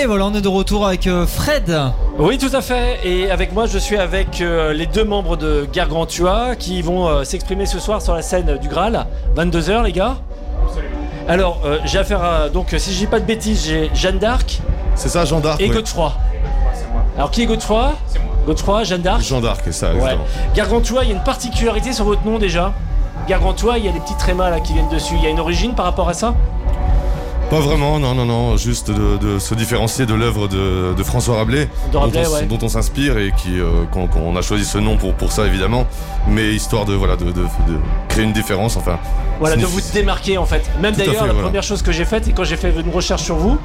Et voilà, on est de retour avec euh, Fred. Oui, tout à fait. Et avec moi, je suis avec euh, les deux membres de Gargantua qui vont euh, s'exprimer ce soir sur la scène du Graal. 22h, les gars. Alors, euh, j'ai affaire à. Donc, si je dis pas de bêtises, j'ai Jeanne d'Arc C'est ça, Jean d'Arc et ouais. Godefroy. Alors, qui est Godefroy? Godefroy, Jeanne d'Arc? Jean d'Arc, c'est ça, Ouais. Gargantua, il y a une particularité sur votre nom déjà. Gargantua, il y a des petits trémas là qui viennent dessus. Il y a une origine par rapport à ça? Pas vraiment, non, non, non, juste de, de se différencier de l'œuvre de, de François Rabelais, De Rabelais, dont, on, s- ouais. dont on s'inspire et qui, euh, qu'on, qu'on a choisi ce nom pour, pour ça évidemment, mais histoire de, voilà, de, de- de créer une différence, enfin. Voilà, de vous démarquer en fait. Même d'ailleurs, fait, la voilà. première chose que j'ai faite, et quand j'ai fait une recherche sur vous,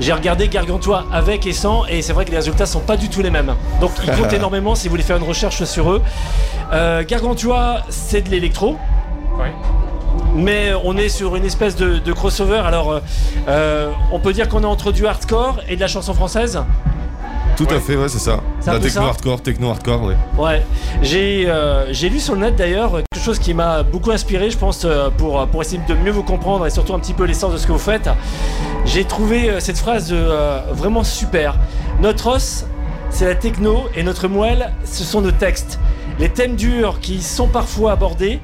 j'ai regardé Gargantua avec et sans, et c'est vrai que les résultats sont pas du tout les mêmes. Donc ils comptent énormément si vous voulez faire une recherche sur eux. Euh, Gargantua, c'est de l'électro. Mais on est sur une espèce de, de crossover. Alors, euh, euh, on peut dire qu'on est entre du hardcore et de la chanson française. Tout à fait, ouais, c'est ça. La techno ça hardcore, techno hardcore, ouais. Ouais, j'ai euh, j'ai lu sur le net d'ailleurs quelque chose qui m'a beaucoup inspiré, je pense, pour, pour essayer de mieux vous comprendre et surtout un petit peu l'essence de ce que vous faites. J'ai trouvé cette phrase euh, vraiment super. Notre os, c'est la techno et notre moelle, ce sont nos textes. Les thèmes durs qui sont parfois abordés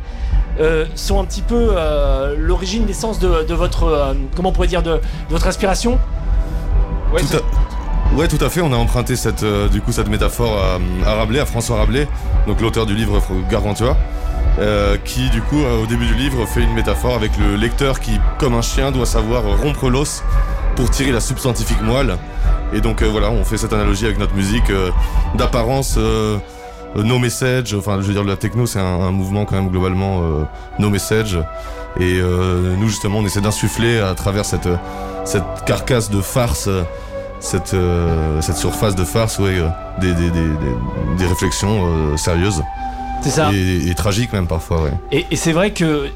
euh, sont un petit peu euh, l'origine, l'essence de, de votre, euh, comment on pourrait dire, de, de votre inspiration. Ouais, Tout à... Ouais, tout à fait. On a emprunté cette, euh, du coup, cette métaphore à, à Rabelais, à François Rabelais, donc l'auteur du livre Gargantua, euh, qui, du coup, euh, au début du livre, fait une métaphore avec le lecteur qui, comme un chien, doit savoir rompre l'os pour tirer la substantifique moelle. Et donc, euh, voilà, on fait cette analogie avec notre musique euh, d'apparence. Euh, no message, enfin je veux dire la techno c'est un, un mouvement quand même globalement euh, no message et euh, nous justement on essaie d'insuffler à travers cette, cette carcasse de farce cette, euh, cette surface de farce, ouais, euh, des, des, des, des- des réflexions euh, sérieuses C'est ça. et, et tragiques même parfois, ouais. Et, et c'est vrai que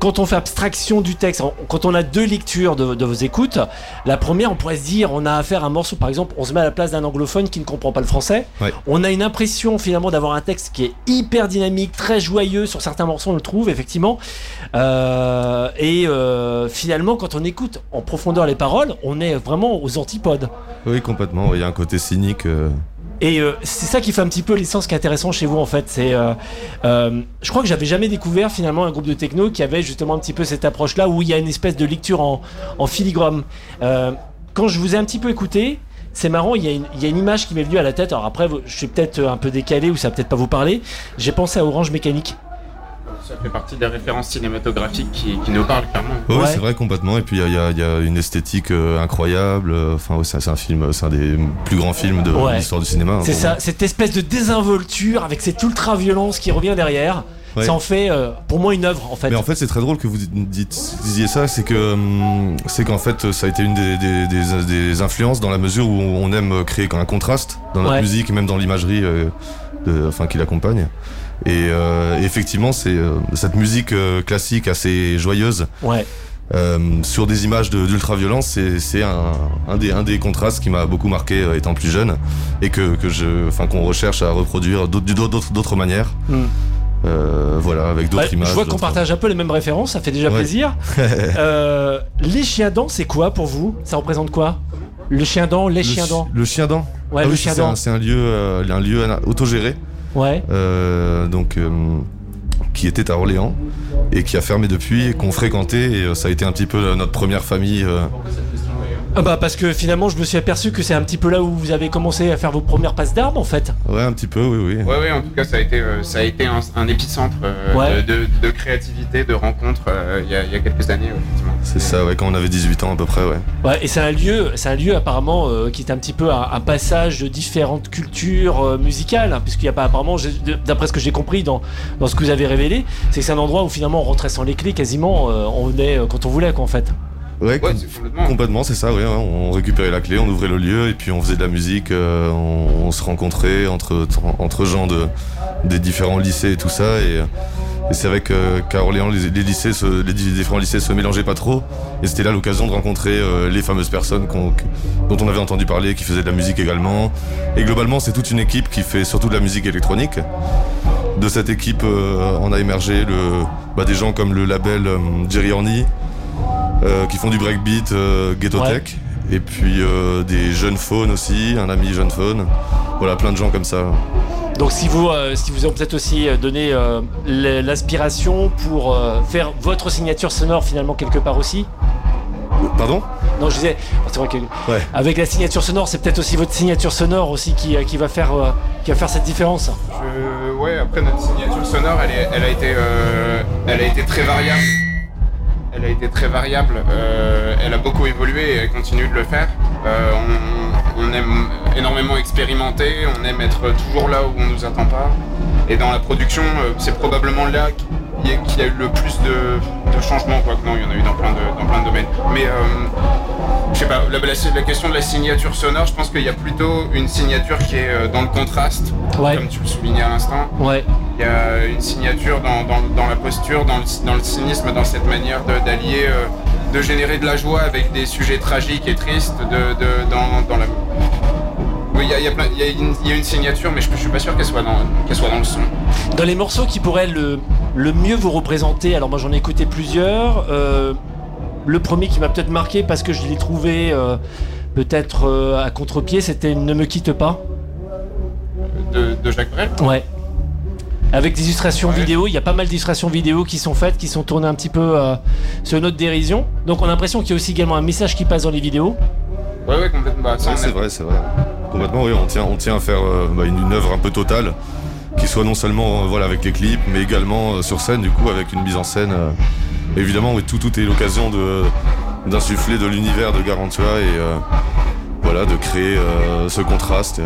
quand on fait abstraction du texte, quand on a deux lectures de, de vos écoutes, la première, on pourrait se dire, on a affaire à un morceau, par exemple, on se met à la place d'un anglophone qui ne comprend pas le français. Ouais. On a une impression finalement d'avoir un texte qui est hyper dynamique, très joyeux. Sur certains morceaux, on le trouve effectivement. Euh, et euh, finalement, quand on écoute en profondeur les paroles, on est vraiment aux antipodes. Oui, complètement, il y a un côté cynique. euh, Et euh, c'est ça qui fait un petit peu l'essence qui est intéressant chez vous en fait. C'est, euh, euh, je crois que j'avais jamais découvert finalement un groupe de techno qui avait justement un petit peu cette approche-là où il y a une espèce de lecture en, en filigrane. Quand je vous ai un petit peu écouté, c'est marrant, il y, a une, il y a une image qui m'est venue à la tête. Alors après, je suis peut-être un peu décalé ou ça va peut-être pas vous parler. J'ai pensé à Orange Mécanique. Ça fait partie des références cinématographiques qui, qui nous parlent clairement. ouais, Ouais. c'est vrai complètement. Et puis il y a, y y une esthétique euh, incroyable. euh, Enfin, ouais, c'est un film, c'est un des plus grands films de Ouais. l'histoire du cinéma. hein, C'est ça, moi. cette espèce de désinvolture avec cette ultra-violence qui revient derrière. Ouais. Ça en fait euh, pour moi une œuvre en fait. Mais en fait, c'est très drôle que vous dites, disiez ça, c'est que hum, c'est qu'en fait, ça a été une des, des- des- des influences dans la mesure où on aime créer un contraste dans Ouais. musique et même dans l'imagerie, euh, enfin qui l'accompagne. Et euh, effectivement, c'est euh, cette musique euh, classique assez joyeuse Ouais. euh, sur des images de- d'ultra-violence, c'est c'est un, un des, un des contrastes qui m'a beaucoup marqué euh, étant plus jeune et que, que je, enfin qu'on recherche à reproduire d'autres- manières. Hmm. Euh, voilà, avec d'autres Ouais, images. je vois qu'on partage un peu les mêmes références, ça fait déjà Ouais. plaisir. Euh, les chiens dents, c'est quoi pour vous? Ça représente quoi? Le chien dent, les Le chiens chi- dents? Le chien dent? Ouais, Ah le oui, chien c'est dent. un, c'est un lieu, euh, un lieu autogéré, Ouais. euh, donc euh, qui était à Orléans et qui a fermé depuis, et qu'on fréquentait et euh, ça a été un petit peu notre première famille. euh, Ah bah parce que finalement je me suis aperçu que c'est un petit peu là où vous avez commencé à faire vos premières passes d'armes en fait. ouais, un petit peu, oui, oui. Ouais, ouais, en tout cas, ça a été, ça a été un, un épicentre euh, Ouais. de, de- de créativité, de rencontres euh, il y, a, il y a quelques années, effectivement. C'est ça, ouais, quand on avait 18 ans à peu près, ouais. Ouais, et c'est un lieu, c'est un lieu apparemment euh, qui est un petit peu un, un passage de différentes cultures euh, musicales, hein, puisqu'il y a pas apparemment, d'après ce que j'ai compris dans, dans ce que vous avez révélé, c'est que c'est un endroit où finalement on rentrait sans les clés quasiment, euh, on venait euh, quand on voulait quoi en fait. Ouais, Ouais, com- c'est complètement. c'est ça, ouais. hein, On récupérait la clé, on ouvrait le lieu et puis on faisait de la musique, euh, on, on se rencontrait entre, entre gens de, des différents lycées et tout ça. Et, et c'est vrai qu'à Orléans, les, les lycées, se- les di- différents lycées se mélangeaient pas trop. Et c'était là l'occasion de rencontrer euh, les fameuses personnes qu'on- dont on avait entendu parler, qui faisaient de la musique également. Et globalement, c'est toute une équipe qui fait surtout de la musique électronique. De cette équipe, euh, on a émergé le, bah, des gens comme le label euh, Jerry Horny, euh, qui font du breakbeat, euh, Ghetto Ouais. Tech. Et puis euh, des jeunes faunes aussi, un ami jeune faune. Voilà, plein de gens comme ça. Donc si vous, euh, si vous ont peut-être aussi euh, donné euh, l'inspiration pour euh, faire votre signature sonore finalement quelque part aussi. Pardon? Non, je disais, c'est vrai que Ouais. avec la signature sonore, c'est peut-être aussi votre signature sonore aussi qui, euh, qui va faire, euh, qui va faire cette différence. Je- ouais, après notre signature sonore, elle, est- elle a été, euh, elle a été très variable. Elle a été très variable. euh, elle a beaucoup évolué et elle continue de le faire. Euh, on, on aime énormément expérimenter. On aime être toujours là où on nous attend pas. Et dans la production, euh, c'est probablement là qu'il y, a- eu le plus de, de changements. Quoi. Non, il y en a eu dans plein de, dans plein de domaines. Mais euh, je sais pas, la, question de la signature sonore, je pense qu'il y a plutôt une signature qui est euh, dans le contraste, Ouais. comme tu le soulignais à l'instant. Ouais. Il y a une signature dans, dans- dans la posture, dans le, dans le cynisme, dans cette manière d'allier, euh, de générer de la joie avec des sujets tragiques et tristes, de, de- dans, dans la... Oui, il y a, y y une, il y a une signature, mais je, je suis pas sûr qu'elle soit, dans- qu'elle soit dans le son. Dans les morceaux qui pourraient le, le mieux vous représenter, alors moi j'en ai écouté plusieurs. euh, le premier qui m'a peut-être marqué parce que je l'ai trouvé euh, peut-être euh, à contre-pied, c'était Ne me quitte pas. De, de Jacques Brel? Ouais. Avec des illustrations Ouais. vidéo, il y a pas mal d'illustrations vidéo qui sont faites, qui sont tournées un petit peu euh, sur notre dérision. Donc on a l'impression qu'il y a aussi également un message qui passe dans les vidéos. Ouais, ouais, complètement. Bah, Ouais, c'est vrai, c'est vrai. Complètement, oui, on tient, on tient à faire euh, bah, une, une œuvre un peu totale, qui soit non seulement euh, voilà, avec les clips, mais également euh, sur scène, du coup, avec une mise en scène. euh, évidemment, oui, tout, tout est l'occasion de, d'insuffler de l'univers de Garantua et euh, voilà, de créer euh, ce contraste.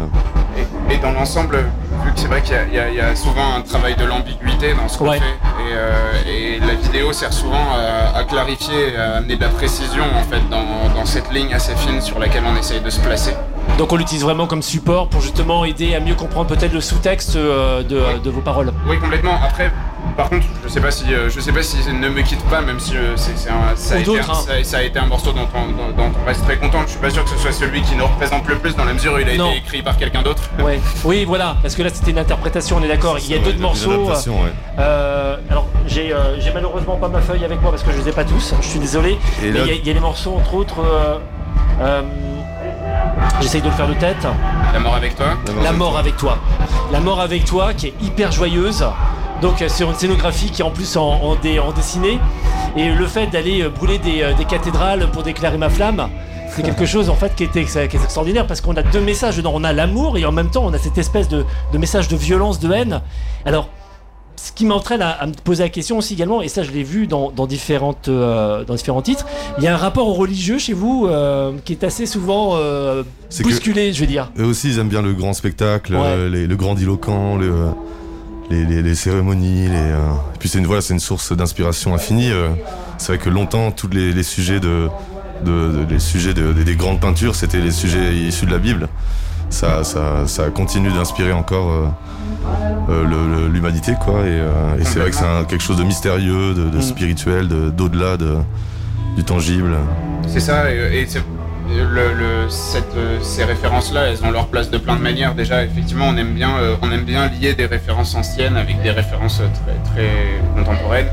Et, et dans l'ensemble, vu que c'est vrai qu'il y a- y, y souvent un travail de l'ambiguïté dans ce qu'on Ouais. fait, et, euh, et la vidéo sert souvent à, à clarifier, à amener de la précision en fait dans, dans cette ligne assez fine sur laquelle on essaye de se placer. Donc on l'utilise vraiment comme support pour justement aider à mieux comprendre peut-être le sous-texte euh, de, vos paroles. Oui, complètement. Après, par contre, je sais pas si, euh, je sais pas si ne me quitte pas, même si euh, c'est, c'est un- ça, a Ou été, d'autres, un- hein. ça, ça a été un morceau dont on, dont- dont on reste très content. Je suis pas sûr que ce soit celui qui nous représente le plus dans la mesure où il a Non. été écrit par quelqu'un d'autre. Ouais. Oui, voilà, parce que là c'était une interprétation, on est d'accord. Il y a Ouais, d'autres morceaux. ouais. euh, alors j'ai euh, j'ai malheureusement pas ma feuille avec moi parce que je les ai pas tous. Je suis désolé. Et Mais il y, a- il y a des morceaux entre autres. euh, euh, J'essaye de le faire de tête. La mort avec toi. La mort avec toi. La mort avec toi qui est hyper joyeuse. Donc euh, sur une scénographie qui est en plus en, en dé- en dessiné. Et le fait d'aller euh, brûler des, euh, des cathédrales pour déclarer ma flamme, c'est quelque chose en fait qui, était, qui est extraordinaire parce qu'on a deux messages dedans. On a l'amour et en même temps on a cette espèce de, de message de violence, de haine. Alors, ce qui m'entraîne à, à me poser la question aussi également, et ça je l'ai vu dans, dans différentes, euh, dans différents titres, il y a un rapport au religieux chez vous euh, qui est assez souvent euh, bousculé, je veux dire. Eux aussi, ils aiment bien le grand spectacle, Ouais. les- le grandiloquent, le, les, les- les cérémonies. Les, et puis c'est une, voilà, une source d'inspiration infinie. c'est vrai que longtemps, tous les, sujets, de, de- de- les sujets de- des- des grandes peintures, c'était les sujets issus de la Bible. Ça, ça, ça continue d'inspirer encore euh, euh, l'humanité, quoi. Et, euh, et c'est vrai que c'est quelque chose de mystérieux, de, de Mm. spirituel, de- d'au-delà de, du tangible. C'est ça, et, et c'est- le, le- cette, euh, ces références-là, elles ont leur place de plein de manières. Déjà, effectivement, on aime bien, euh, on aime bien lier des références anciennes avec des références très, très contemporaines.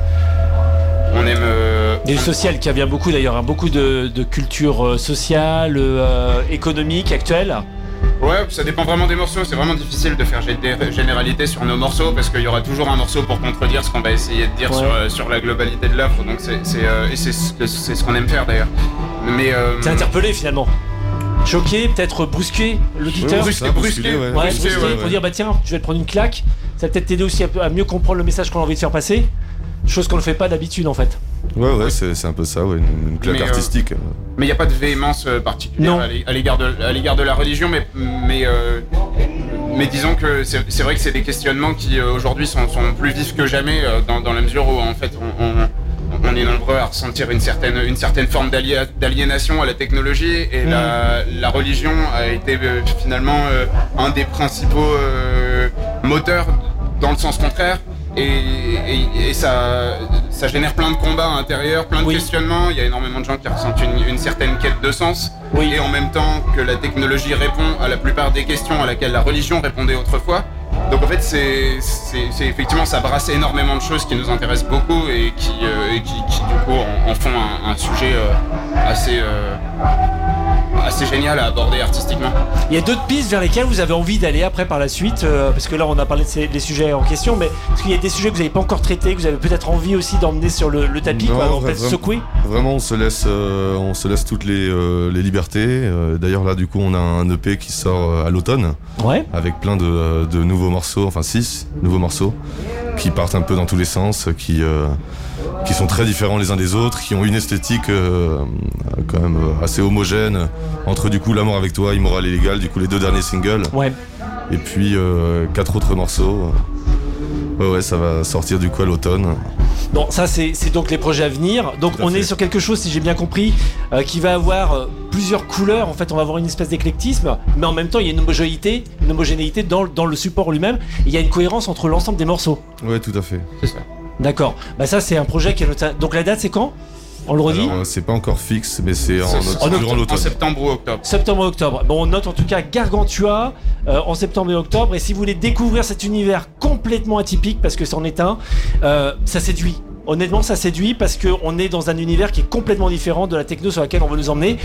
On aime. euh, Du social qui vient beaucoup d'ailleurs, hein, beaucoup de, de culture sociale, euh, économique actuelle. Ouais, ça dépend vraiment des morceaux. C'est vraiment difficile de faire des généralités sur nos morceaux parce qu'il y aura toujours un morceau pour contredire ce qu'on va essayer de dire Ouais. sur, euh, sur la globalité de l'œuvre. Donc c'est c'est, euh, et c'est ce qu'on aime faire d'ailleurs. Mais euh, C'est interpellé finalement. Choqué, peut-être brusqué l'auditeur. Oui, brusqué, brusqué, ouais. Ouais, brusqué, brusqué, ouais, pour dire bah tiens, je vais te prendre une claque. Ça va peut-être t'aider aussi à, à mieux comprendre le message qu'on a envie de faire passer. Chose qu'on ne fait pas d'habitude en fait. Ouais, ouais, c'est c'est un peu ça, ouais, une, une claque Mais, euh, artistique. Mais il n'y a pas de véhémence euh, particulière Non. à l'é- à l'égard de, à l'égard de la religion, mais, mais, euh, mais disons que c'est c'est vrai que c'est des questionnements qui aujourd'hui sont, sont plus vifs que jamais dans, dans la mesure où en fait on, on- on est nombreux à ressentir une certaine, une certaine forme d'ali- d'aliénation à la technologie et la, la religion a été euh, finalement euh, un des principaux euh, moteurs dans le sens contraire. Et, et- et ça, ça génère plein de combats intérieurs, plein de Oui. questionnements. Il y a énormément de gens qui ressentent une, une certaine quête de sens. Oui. Et en même temps que la technologie répond à la plupart des questions à laquelle la religion répondait autrefois. Donc en fait, c'est c'est- c'est effectivement, ça brasse énormément de choses qui nous intéressent beaucoup et qui, euh, et qui, qui, du coup en, en font un, un sujet euh, assez, euh, assez génial à aborder artistiquement. Il y a d'autres pistes vers lesquelles vous avez envie d'aller après par la suite, euh, parce que là on a parlé de ces- des sujets en question, mais est-ce qu'il y a des sujets que vous n'avez pas encore traités, que vous avez peut-être envie aussi d'emmener sur le, le tapis, Non, quoi, peut-être vraiment. secouer Vraiment, on se laisse, euh, on se laisse toutes les, euh, les libertés. Euh, D'ailleurs, là, du coup, on a un EP qui sort à l'automne Ouais. avec plein de, de nouveaux morceaux, enfin six nouveaux morceaux qui partent un peu dans tous les sens, qui, euh, qui sont très différents les uns des autres, qui ont une esthétique euh, quand même euh, assez homogène entre du coup L'amour avec toi, Immoral et légal, du coup les deux derniers singles, Ouais. et puis euh, quatre autres morceaux. Ouais, ouais, ça va sortir du coup à l'automne. Bon, ça c'est donc les projets à venir. Donc à on fait. est sur quelque chose, si j'ai bien compris, euh, qui va avoir euh, plusieurs couleurs. En fait, on va avoir une espèce d'éclectisme, mais en même temps, il y a une homogénéité, une homogénéité dans, le- dans le support lui-même. Il y a une cohérence entre l'ensemble des morceaux. Ouais, tout à fait. C'est ça. D'accord. Bah ça, c'est un projet qui est Donc la date, c'est quand? On le redit Alors, euh, c'est pas encore fixe, mais c'est en, en septembre ou octobre. Septembre et octobre. Bon, on note en tout cas Gargantua euh, en septembre et octobre. Et si vous voulez découvrir cet univers complètement atypique, parce que c'en est un, euh, ça séduit. Honnêtement, ça séduit parce qu'on est dans un univers qui est complètement différent de la techno sur laquelle on veut nous emmener,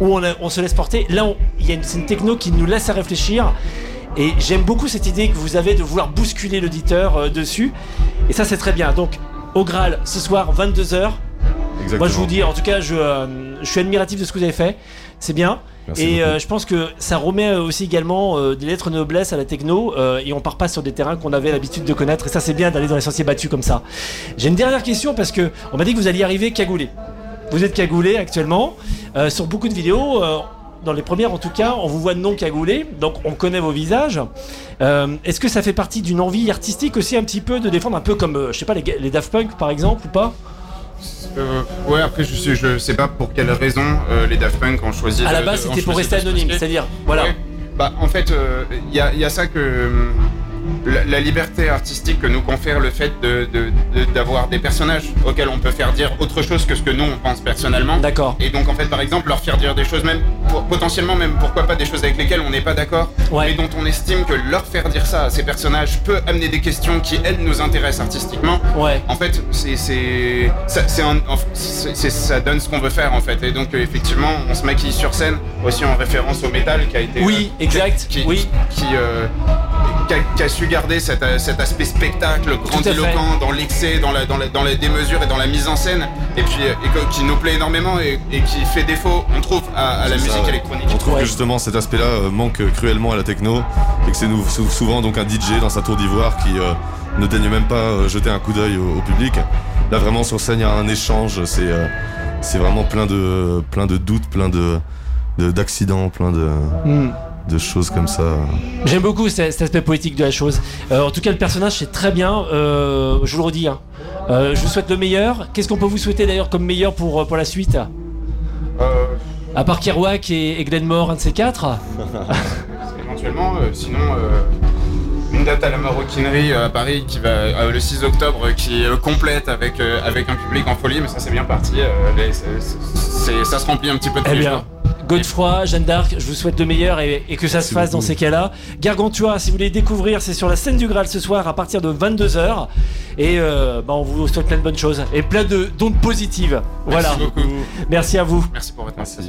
où on, a- on se laisse porter. Là, il y a une, c'est une techno qui nous laisse à réfléchir. Et j'aime beaucoup cette idée que vous avez de vouloir bousculer l'auditeur euh, dessus. Et ça, c'est très bien. Donc, au Graal, ce soir, 22h. Exactement. Moi, je vous dis, en tout cas, je, euh, je suis admiratif de ce que vous avez fait. C'est bien. Merci et euh, je pense que ça remet euh, aussi également euh, des lettres de noblesse à la techno et on part pas sur des terrains qu'on avait l'habitude de connaître et ça c'est bien d'aller dans les sentiers battus comme ça. J'ai une dernière question parce que on m'a dit que vous alliez arriver cagoulé. Vous êtes cagoulé actuellement sur beaucoup de vidéos. dans les premières en tout cas, on vous voit non cagoulé, donc on connaît vos visages. Euh, Est-ce que ça fait partie d'une envie artistique aussi un petit peu de défendre un peu comme, euh, je sais pas, les, les Daft Punk par exemple ou pas? Euh, ouais, après, je, sais- je sais pas pour quelle raison euh, les Daft Punk ont choisi. À la base c'était pour rester anonyme, c'est-à-dire, voilà. Ouais. Bah, en fait, il y, a, y a ça que. La, la liberté artistique que nous confère le fait de- de- de- d'avoir des personnages auxquels on peut faire dire autre chose que ce que nous on pense personnellement. D'accord. Et donc en fait par exemple leur faire dire des choses même pour- potentiellement même pourquoi pas des choses avec lesquelles on n'est pas d'accord Ouais. mais dont on estime que leur faire dire ça à ces personnages peut amener des questions qui elles nous intéressent artistiquement. Ouais. En fait c'est ça, donne ce qu'on veut faire en fait et donc effectivement on se maquille sur scène aussi en référence au métal qui a été Oui, euh, exact, qui, oui. qui, euh, qui a, qui a su garder cet, euh, cet aspect spectacle grandiloquent dans l'excès, dans la, dans, la, dans la démesure et dans la mise en scène, et puis euh, et que- qui nous plaît énormément et, et qui fait défaut, on trouve, à, à la musique ça, ouais. électronique. On trouve Ouais. que justement cet aspect-là euh, manque cruellement à la techno et que c'est souvent donc un DJ dans sa tour d'ivoire qui euh, ne daigne même pas jeter un coup d'œil au, au public. Là vraiment sur scène il y a un échange, c'est euh, c'est vraiment plein de plein de doutes, plein de de- d'accidents, plein de, Hmm. De choses comme ça. J'aime beaucoup cet cet aspect poétique de la chose. Euh, en tout cas, le personnage, c'est très bien. Euh, je vous le redis. hein. Euh, je vous souhaite le meilleur. Qu'est-ce qu'on peut vous souhaiter d'ailleurs comme meilleur pour, pour la suite Euh, À part Kerouac et, et Glenmore, un de ces quatre éventuellement, euh, sinon, euh, une date à la maroquinerie à Paris qui va euh, le 6 octobre, qui est euh, complète avec, euh, avec un public en folie, mais ça c'est bien parti. euh, les- ça se remplit un petit peu tous Eh bien, jours. Godefroy, Jeanne d'Arc, je vous souhaite le meilleur et, et que ça se fasse dans ces cas-là. Gargantua, si vous voulez découvrir, c'est sur la scène du Graal ce soir à partir de 22h. Et euh, bah, on vous souhaite plein de bonnes choses et plein de d'ondes positives. Voilà. Merci beaucoup. Merci à vous. Merci pour votre attention.